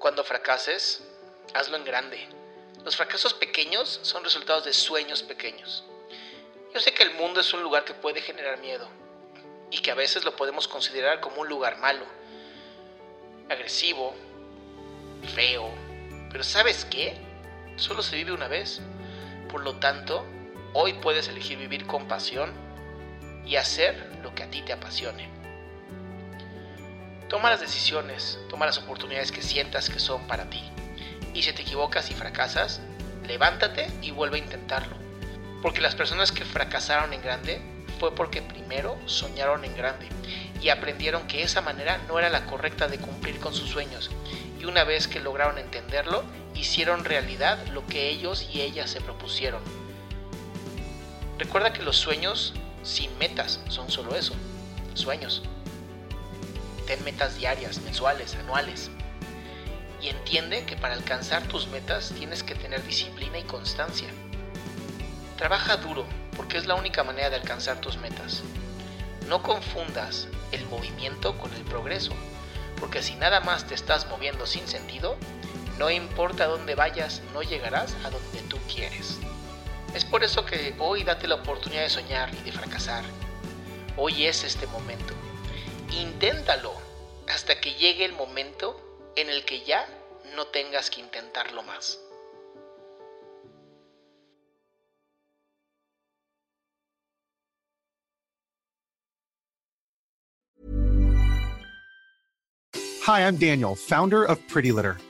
Cuando fracases, hazlo en grande. Los fracasos pequeños son resultados de sueños pequeños. Yo sé que el mundo es un lugar que puede generar miedo y que a veces lo podemos considerar como un lugar malo, agresivo, feo. Pero ¿sabes qué? Solo se vive una vez. Por lo tanto, hoy puedes elegir vivir con pasión y hacer lo que a ti te apasione. Toma las decisiones, toma las oportunidades que sientas que son para ti. Y si te equivocas y fracasas, levántate y vuelve a intentarlo. Porque las personas que fracasaron en grande fue porque primero soñaron en grande y aprendieron que esa manera no era la correcta de cumplir con sus sueños. Y una vez que lograron entenderlo, hicieron realidad lo que ellos y ellas se propusieron. Recuerda que los sueños sin metas son solo eso, sueños. Ten metas diarias, mensuales, anuales. Y entiende que para alcanzar tus metas tienes que tener disciplina y constancia. Trabaja duro porque es la única manera de alcanzar tus metas. No confundas el movimiento con el progreso, porque si nada más te estás moviendo sin sentido, no importa dónde vayas, no llegarás a donde tú quieres. Es por eso que hoy date la oportunidad de soñar y de fracasar. Hoy es este momento. Inténtalo hasta que llegue el momento en el que ya no tengas que intentarlo más. Hi, I'm Daniel, founder of Pretty Litter.